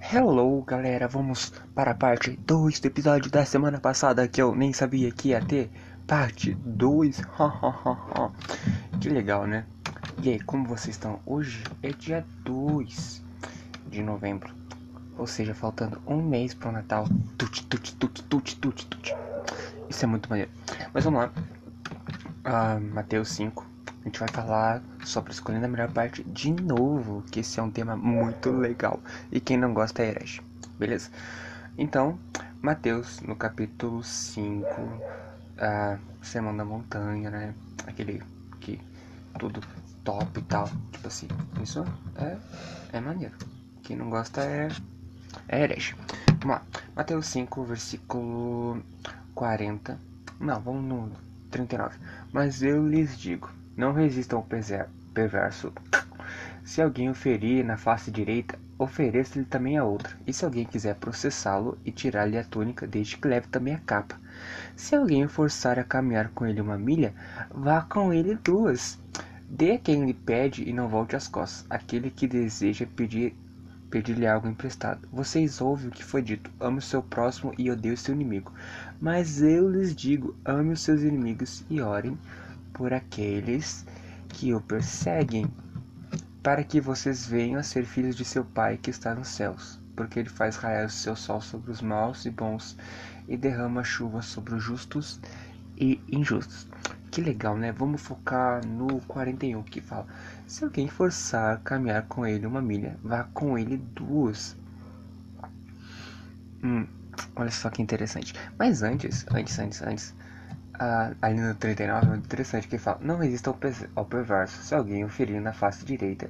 Hello, galera, vamos para a parte 2 do episódio da semana passada que eu nem sabia que ia ter. Parte 2, que legal, né? E aí, como vocês estão? Hoje é dia 2 de novembro, ou seja, faltando um mês para o Natal. Isso é muito maneiro. Mas vamos lá. Uh, Mateus 5, a gente vai falar sobre escolhendo a melhor parte de novo, que esse é um tema muito legal. E quem não gosta é herege, beleza? Então, Mateus, no capítulo 5, a Sermão da Montanha, né? Aquele que tudo top e tal. Tipo assim, isso é, é maneiro. Quem não gosta é, é herege. Vamos lá. Mateus 5, versículo 40. Não, vamos no 39. Mas eu lhes digo não resistam ao perverso. Se alguém o ferir na face direita, ofereça-lhe também a outra. E se alguém quiser processá-lo e tirar-lhe a túnica, deixe que leve também a capa. Se alguém o forçar a caminhar com ele uma milha, vá com ele duas. Dê a quem lhe pede e não volte as costas. Aquele que deseja pedir pedir-lhe algo emprestado. Vocês ouvem o que foi dito: ame o seu próximo e odeie o seu inimigo. Mas eu lhes digo: ame os seus inimigos e orem por aqueles que o perseguem, para que vocês venham a ser filhos de seu Pai que está nos céus, porque ele faz raiar o seu sol sobre os maus e bons e derrama chuva sobre os justos e injustos. Que legal, né? Vamos focar no 41 que fala: Se alguém forçar caminhar com ele uma milha, vá com ele duas. Hum, olha só que interessante. Mas antes, antes, antes, antes, ah, ali no 39 é interessante que fala: Não resista ao, perverso. Se alguém o ferir na face direita,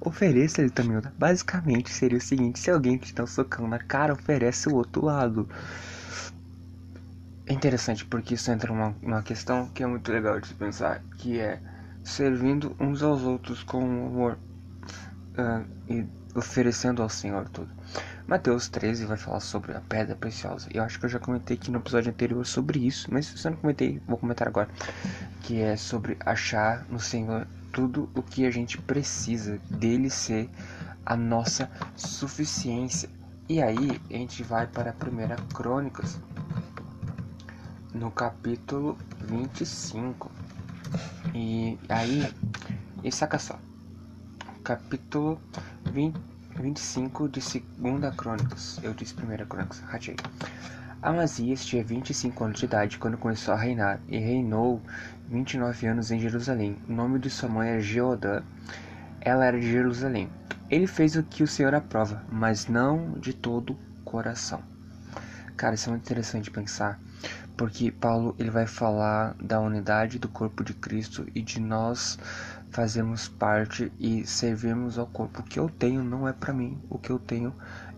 ofereça-lhe também. Basicamente seria o seguinte: se alguém te dá um socão na cara, oferece o outro lado. É interessante porque isso entra numa, numa questão que é muito legal de se pensar: que é servindo uns aos outros com amor uh, e oferecendo ao Senhor tudo. Mateus 13 vai falar sobre a pedra preciosa. Eu acho que eu já comentei aqui no episódio anterior sobre isso, mas se eu não comentei, vou comentar agora. Que é sobre achar no Senhor tudo o que a gente precisa, dele ser a nossa suficiência. E aí a gente vai para a primeira Crônicas, no capítulo 25. E aí, e saca só, capítulo 20 25 de Segunda Crônicas. Eu disse Primeira Crônicas, ratei. Amazias tinha 25 anos de idade quando começou a reinar e reinou 29 anos em Jerusalém. O nome de sua mãe era Geodã. Ela era de Jerusalém. Ele fez o que o Senhor aprova, mas não de todo coração. Cara, isso é muito interessante pensar, porque Paulo ele vai falar da unidade do corpo de Cristo e de nós fazermos parte e servirmos ao corpo. O que eu tenho não é para mim, o que eu tenho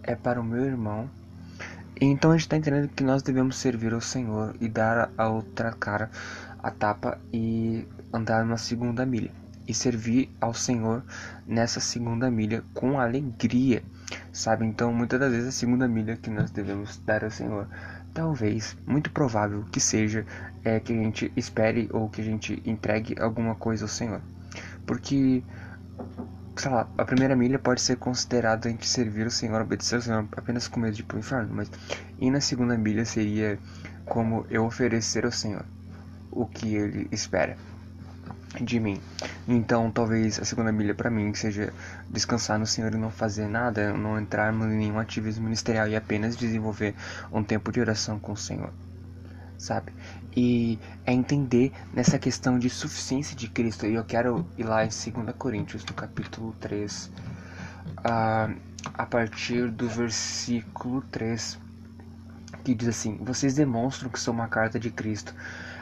é para o meu irmão. Então a gente está entendendo que nós devemos servir ao Senhor e dar a outra cara a tapa e andar uma segunda milha. E servir ao Senhor nessa segunda milha com alegria, sabe? Então muitas das vezes a segunda milha que nós devemos dar ao Senhor talvez, muito provável que seja é, que a gente espere ou que a gente entregue alguma coisa ao Senhor. Porque, sei lá, a primeira milha pode ser considerada entre servir o Senhor, obedecer ao Senhor apenas com medo de ir pro inferno, mas e na segunda milha seria como eu oferecer ao Senhor o que ele espera de mim. Então, talvez a segunda milha para mim seja descansar no Senhor e não fazer nada, não entrar em nenhum ativismo ministerial e apenas desenvolver um tempo de oração com o Senhor sabe? E é entender nessa questão de suficiência de Cristo. E eu quero ir lá em 2 Coríntios, no capítulo 3, a, a partir do versículo 3, que diz assim: Vocês demonstram que sou uma carta de Cristo,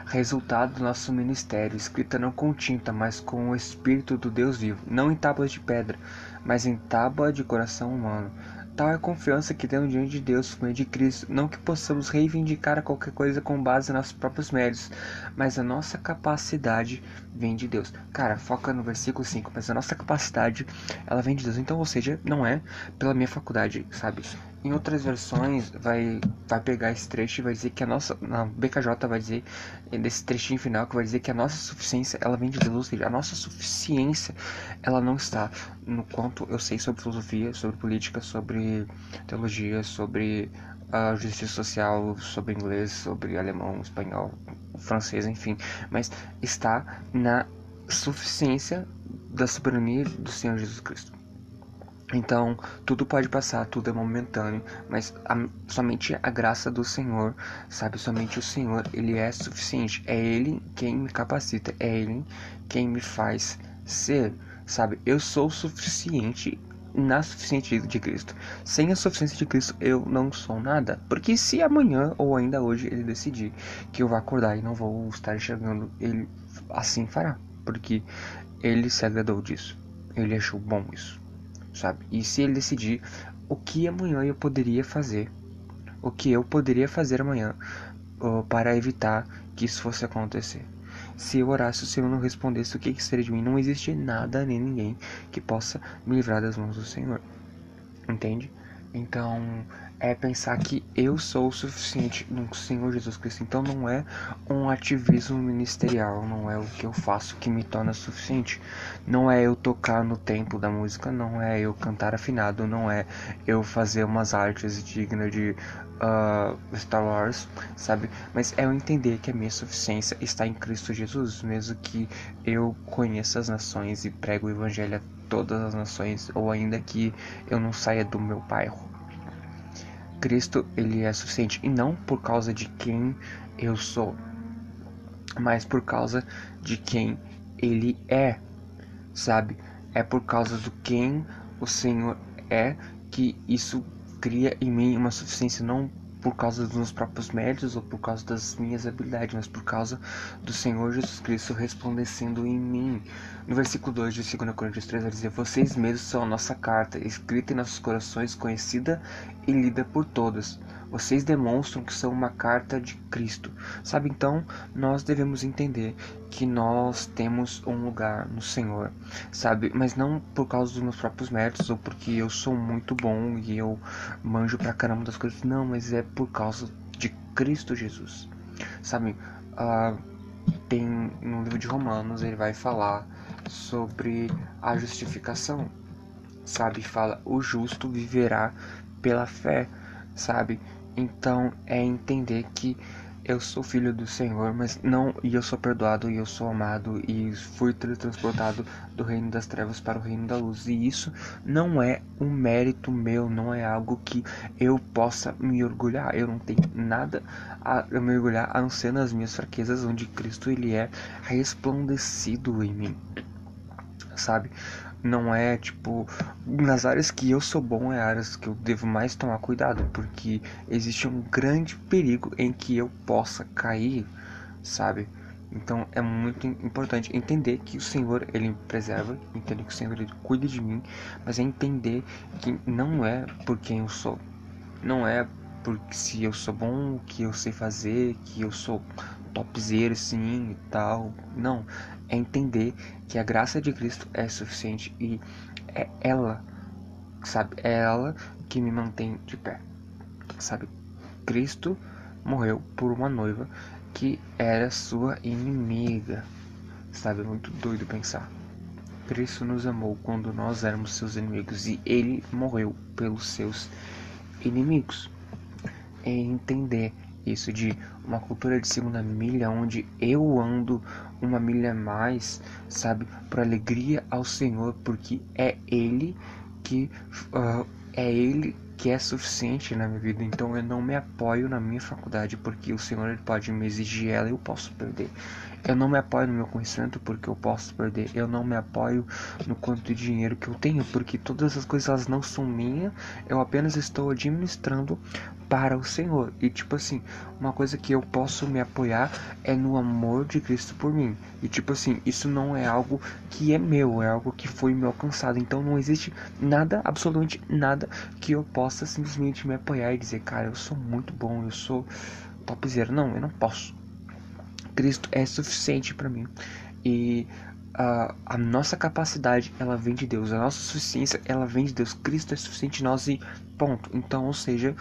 resultado do nosso ministério, escrita não com tinta, mas com o Espírito do Deus vivo, não em tábuas de pedra, mas em tábua de coração humano Tal é a confiança que temos diante de Deus por meio de Cristo, não que possamos reivindicar qualquer coisa com base nos nossos próprios méritos, mas a nossa capacidade vem de Deus. Cara, foca no versículo 5, mas a nossa capacidade, ela vem de Deus. Então, ou seja, não é pela minha faculdade, sabe? Em outras versões vai, vai pegar esse trecho e vai dizer que a nossa. Na BKJ vai dizer, nesse trechinho final, que vai dizer que a nossa suficiência ela vem de Deus, ou seja, a nossa suficiência ela não está no quanto eu sei sobre filosofia, sobre política, sobre teologia, sobre a justiça social, sobre inglês, sobre alemão, espanhol, francês, enfim, mas está na suficiência da soberania do Senhor Jesus Cristo. Então, tudo pode passar, tudo é momentâneo, mas a, somente a graça do Senhor, sabe? Somente o Senhor, Ele é suficiente. É Ele quem me capacita, é Ele quem me faz ser, sabe? Eu sou suficiente na suficiência de Cristo. Sem a suficiência de Cristo, eu não sou nada. Porque se amanhã ou ainda hoje Ele decidir que eu vou acordar e não vou estar enxergando, Ele assim fará. Porque Ele se agradou disso. Ele achou bom isso sabe? E se ele decidir o que amanhã eu poderia fazer, o que eu poderia fazer amanhã uh, para evitar que isso fosse acontecer. Se eu orasse, o Senhor não respondesse, o que, que seria de mim? Não existe nada nem ninguém que possa me livrar das mãos do Senhor. Entende? Então, é pensar que eu sou o suficiente no Senhor Jesus Cristo. Então não é um ativismo ministerial, não é o que eu faço que me torna suficiente. Não é eu tocar no tempo da música, não é eu cantar afinado, não é eu fazer umas artes dignas de uh, Star Wars, sabe? Mas é eu entender que a minha suficiência está em Cristo Jesus, mesmo que eu conheça as nações e prego o evangelho a todas as nações, ou ainda que eu não saia do meu bairro Cristo ele é suficiente e não por causa de quem eu sou, mas por causa de quem ele é, sabe? É por causa do quem o Senhor é que isso cria em mim uma suficiência não por causa dos meus próprios méritos ou por causa das minhas habilidades, mas por causa do Senhor Jesus Cristo resplandecendo em mim. No versículo 2 de 2 Coríntios 3 vai dizer: Vocês mesmos são a nossa carta, escrita em nossos corações, conhecida e lida por todos. Vocês demonstram que são uma carta de Cristo. Sabe, então, nós devemos entender que nós temos um lugar no Senhor, sabe? Mas não por causa dos meus próprios méritos ou porque eu sou muito bom e eu manjo pra caramba das coisas. Não, mas é por causa de Cristo Jesus, sabe? Uh, tem no livro de Romanos ele vai falar sobre a justificação, sabe? Fala: o justo viverá pela fé, sabe? Então é entender que eu sou filho do Senhor, mas não e eu sou perdoado e eu sou amado e fui transportado do reino das trevas para o reino da luz. E isso não é um mérito meu, não é algo que eu possa me orgulhar. Eu não tenho nada a me orgulhar a não ser nas minhas fraquezas, onde Cristo ele é resplandecido em mim. Sabe? Não é tipo nas áreas que eu sou bom é áreas que eu devo mais tomar cuidado porque existe um grande perigo em que eu possa cair sabe? Então é muito importante entender que o Senhor ele me preserva entender que o Senhor ele cuida de mim mas é entender que não é por quem eu sou. Não é porque se eu sou bom que eu sei fazer que eu sou topzera assim e tal não é entender que a graça de Cristo é suficiente e é ela, sabe? É ela que me mantém de pé, sabe? Cristo morreu por uma noiva que era sua inimiga, sabe? É muito doido pensar. Cristo nos amou quando nós éramos seus inimigos e ele morreu pelos seus inimigos. É entender isso de uma cultura de segunda milha onde eu ando uma milha mais, sabe, por alegria ao Senhor, porque é Ele que uh, é Ele que é suficiente na minha vida. Então eu não me apoio na minha faculdade porque o Senhor ele pode me exigir ela e eu posso perder. Eu não me apoio no meu conhecimento porque eu posso perder. Eu não me apoio no quanto de dinheiro que eu tenho porque todas essas coisas elas não são minhas. Eu apenas estou administrando para o Senhor. E tipo assim, uma coisa que eu posso me apoiar é no amor de Cristo por mim. E tipo assim, isso não é algo que é meu, é algo que foi me alcançado. Então não existe nada, absolutamente nada que eu possa simplesmente me apoiar e dizer, cara, eu sou muito bom, eu sou topzera. Não, eu não posso. Cristo é suficiente para mim. E a, a nossa capacidade, ela vem de Deus. A nossa suficiência, ela vem de Deus. Cristo é suficiente em nós e ponto. Então, ou seja,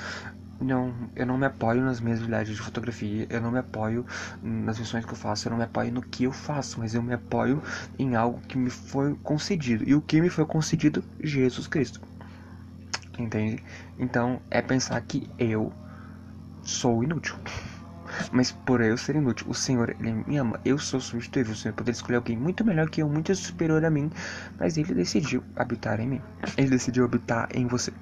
não, eu não me apoio nas minhas habilidades de fotografia, eu não me apoio nas missões que eu faço, eu não me apoio no que eu faço, mas eu me apoio em algo que me foi concedido. E o que me foi concedido? Jesus Cristo. Entende? Então é pensar que eu sou inútil. Mas por eu ser inútil, o Senhor ele me ama. Eu sou substituível. O Senhor poderia escolher alguém muito melhor que eu, muito superior a mim. Mas ele decidiu habitar em mim. Ele decidiu habitar em você.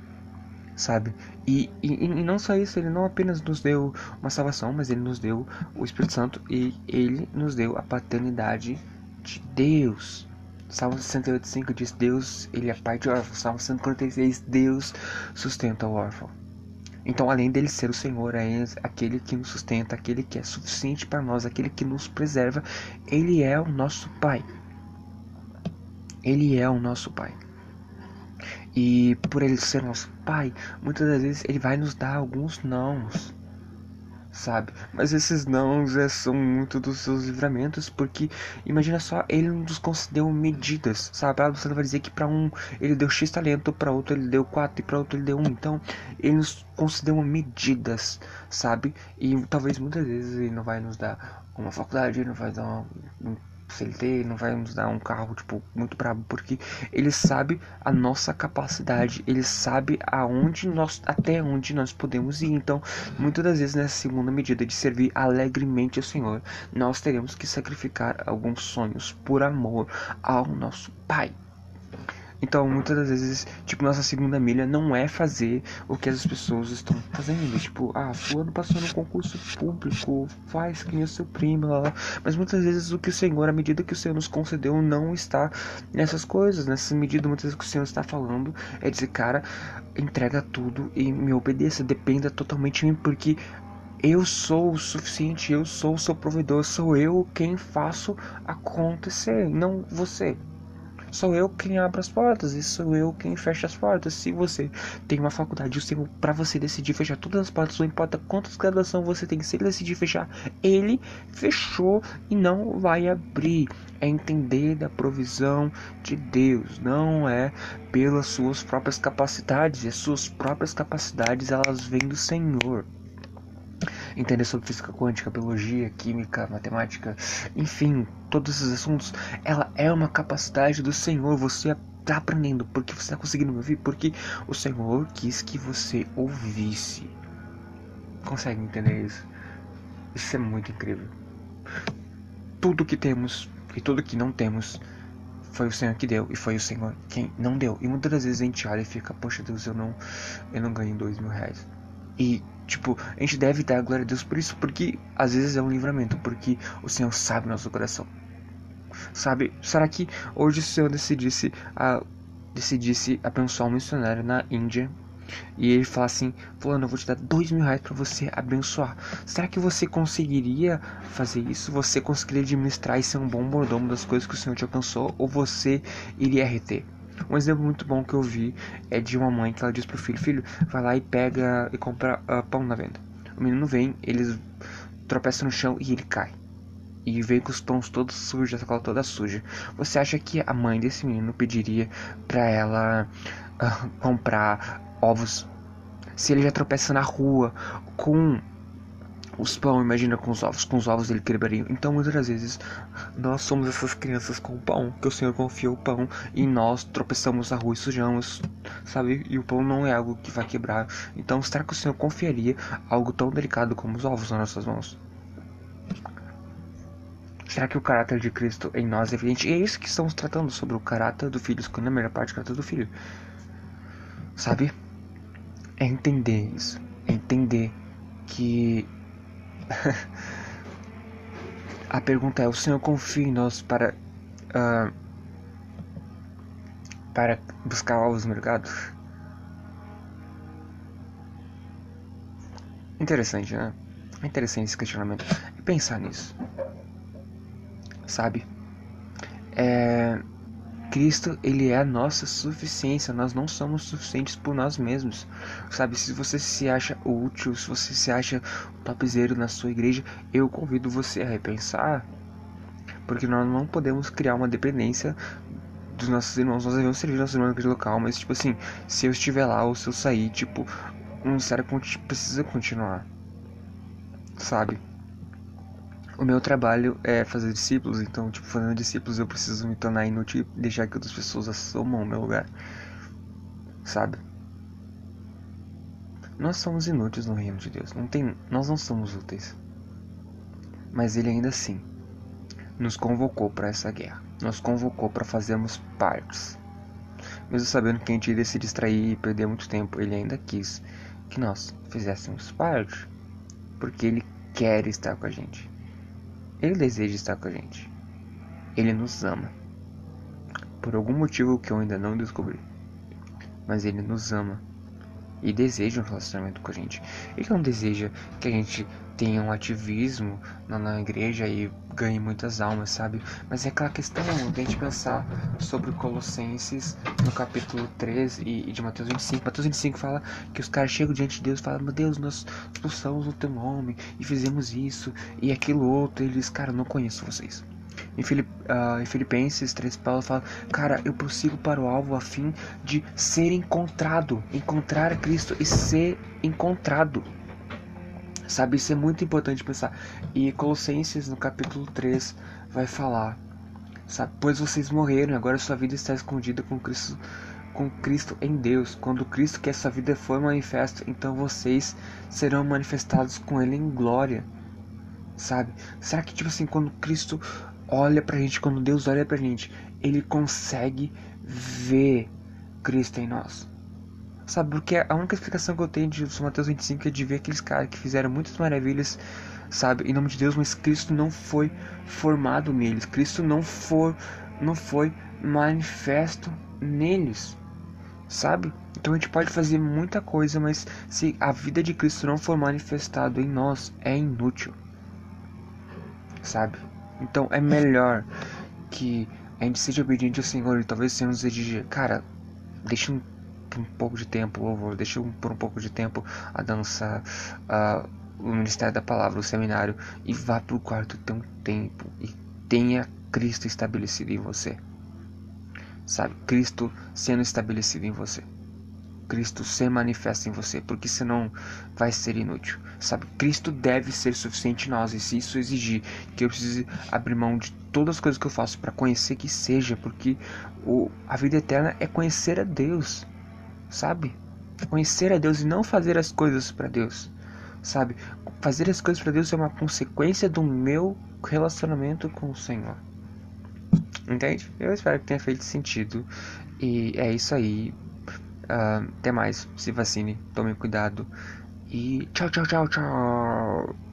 Sabe? E, e, e não só isso, ele não apenas nos deu uma salvação, mas ele nos deu o Espírito Santo e ele nos deu a paternidade de Deus. Salmo 68,5 diz: Deus, ele é pai de órfãos. Salmo 146, Deus sustenta o órfão. Então, além dele ser o Senhor, é aquele que nos sustenta, aquele que é suficiente para nós, aquele que nos preserva, ele é o nosso Pai. Ele é o nosso Pai. E por ele ser nosso Pai, muitas das vezes ele vai nos dar alguns nãos sabe? Mas esses não é, são muito dos seus livramentos, porque imagina só, ele nos concedeu medidas, sabe? Ah, você vai dizer que para um ele deu X talento, para outro ele deu 4 e para outro ele deu 1. Então, ele nos concedeu medidas, sabe? E talvez muitas vezes ele não vai nos dar uma faculdade, ele não vai dar uma, CLT não vai nos dar um carro tipo muito brabo porque ele sabe a nossa capacidade, ele sabe aonde nós até onde nós podemos ir. Então, muitas das vezes nessa segunda medida de servir alegremente ao Senhor, nós teremos que sacrificar alguns sonhos por amor ao nosso Pai. Então, muitas das vezes, tipo, nossa segunda milha não é fazer o que as pessoas estão fazendo. Tipo, ah, fulano passou no concurso público, faz que nem o seu primo, lá, lá. Mas muitas vezes o que o Senhor, a medida que o Senhor nos concedeu, não está nessas coisas. Nessa medida, muitas vezes o que o Senhor está falando é dizer, cara, entrega tudo e me obedeça, dependa totalmente de mim, porque eu sou o suficiente, eu sou o seu provedor, sou eu quem faço acontecer, não você. Sou eu quem abre as portas e sou eu quem fecha as portas. Se você tem uma faculdade, o Senhor, para você decidir fechar todas as portas, não importa quantas graduação você tem, se ele decidir fechar, ele fechou e não vai abrir. É entender da provisão de Deus, não é pelas suas próprias capacidades. As suas próprias capacidades elas vêm do Senhor entender sobre física quântica, biologia, química, matemática, enfim, todos esses assuntos, ela é uma capacidade do Senhor. Você está aprendendo porque você está conseguindo me ouvir, porque o Senhor quis que você ouvisse. Consegue entender isso? Isso é muito incrível. Tudo que temos e tudo que não temos foi o Senhor que deu e foi o Senhor quem não deu. E muitas das vezes a gente olha e fica, poxa Deus, eu não, eu não ganho dois mil reais. E, tipo, a gente deve dar glória a Deus por isso, porque às vezes é um livramento, porque o Senhor sabe nosso coração. Sabe, será que hoje o Senhor decidisse, a, decidisse abençoar um missionário na Índia e ele fala assim: Fulano, eu vou te dar dois mil reais para você abençoar. Será que você conseguiria fazer isso? Você conseguiria administrar e ser um bom mordomo das coisas que o Senhor te alcançou? Ou você iria reter? Um exemplo muito bom que eu vi é de uma mãe que ela diz pro filho: Filho, vai lá e pega e compra uh, pão na venda. O menino vem, eles tropeçam no chão e ele cai. E vem com os pães todos sujos, a sacola toda suja. Você acha que a mãe desse menino pediria pra ela uh, comprar ovos? Se ele já tropeça na rua com os pão, imagina com os ovos, com os ovos ele quebraria. Então muitas vezes nós somos essas crianças com o pão, que o Senhor confiou o pão e nós tropeçamos na rua e sujamos, sabe? E o pão não é algo que vai quebrar. Então será que o Senhor confiaria algo tão delicado como os ovos nas nossas mãos? Será que o caráter de Cristo em nós é evidente? E é isso que estamos tratando sobre o caráter do filho, escolhendo a melhor parte do caráter do filho. Sabe? É entender isso. É entender que a pergunta é: o Senhor confia em nós para uh, para buscar ovos no mercado? Interessante, né? É interessante esse questionamento. E pensar nisso. Sabe? É Cristo, ele é a nossa suficiência. Nós não somos suficientes por nós mesmos. Sabe, se você se acha útil, se você se acha topzera na sua igreja, eu convido você a repensar. Porque nós não podemos criar uma dependência dos nossos irmãos. Nós devemos servir nossos irmãos naquele local, mas, tipo assim, se eu estiver lá ou se eu sair, tipo, o ministério precisa continuar. Sabe? O meu trabalho é fazer discípulos, então, tipo, fazendo discípulos eu preciso me tornar inútil e deixar que outras pessoas assumam o meu lugar. Sabe? Nós somos inúteis no reino de Deus. Não tem, nós não somos úteis. Mas ele ainda assim nos convocou para essa guerra. Nos convocou para fazermos partes. Mesmo sabendo que a gente iria se distrair e perder muito tempo, ele ainda quis que nós fizéssemos parte. Porque ele quer estar com a gente. Ele deseja estar com a gente. Ele nos ama. Por algum motivo que eu ainda não descobri. Mas ele nos ama e deseja um relacionamento com a gente. Ele não deseja que a gente tenha um ativismo na, na igreja e ganhe muitas almas, sabe? Mas é aquela questão de a gente pensar sobre Colossenses no capítulo 3 e, e, de Mateus 25. Mateus 25 fala que os caras chegam diante de Deus e falam: Meu Deus, nós expulsamos o teu nome e fizemos isso e aquilo outro. E eles, cara, não conheço vocês. Em, Filip, uh, em Filipenses 3, Paulo fala: Cara, eu prossigo para o alvo a fim de ser encontrado, encontrar Cristo e ser encontrado. Sabe, isso é muito importante pensar. E Colossenses, no capítulo 3, vai falar: sabe, Pois vocês morreram e agora sua vida está escondida com Cristo, com Cristo em Deus. Quando Cristo, que essa vida for manifesto, então vocês serão manifestados com Ele em glória. Sabe? Será que, tipo assim, quando Cristo olha pra gente, quando Deus olha pra gente, ele consegue ver Cristo em nós. Sabe, porque a única explicação que eu tenho de Mateus 25 é de ver aqueles caras que fizeram muitas maravilhas, sabe, em nome de Deus, mas Cristo não foi formado neles. Cristo não foi, não foi manifesto neles, sabe? Então a gente pode fazer muita coisa, mas se a vida de Cristo não for manifestado em nós, é inútil, sabe? Então é melhor que a gente seja obediente ao Senhor e talvez o Senhor nos exija, cara, deixa um, um pouco de tempo o louvor, deixa um, por um pouco de tempo a dança, o ministério da palavra, o seminário e vá pro quarto ter um tempo e tenha Cristo estabelecido em você. Sabe, Cristo sendo estabelecido em você. Cristo se manifesta em você, porque senão vai ser inútil. Sabe, Cristo deve ser suficiente em nós, e se isso exigir que eu precise abrir mão de todas as coisas que eu faço para conhecer que seja, porque o, a vida eterna é conhecer a Deus, sabe? Conhecer a Deus e não fazer as coisas para Deus, sabe? Fazer as coisas para Deus é uma consequência do meu relacionamento com o Senhor. Entende? Eu espero que tenha feito sentido. E é isso aí. Uh, até mais, se vacine, tome cuidado e tchau, tchau, tchau, tchau.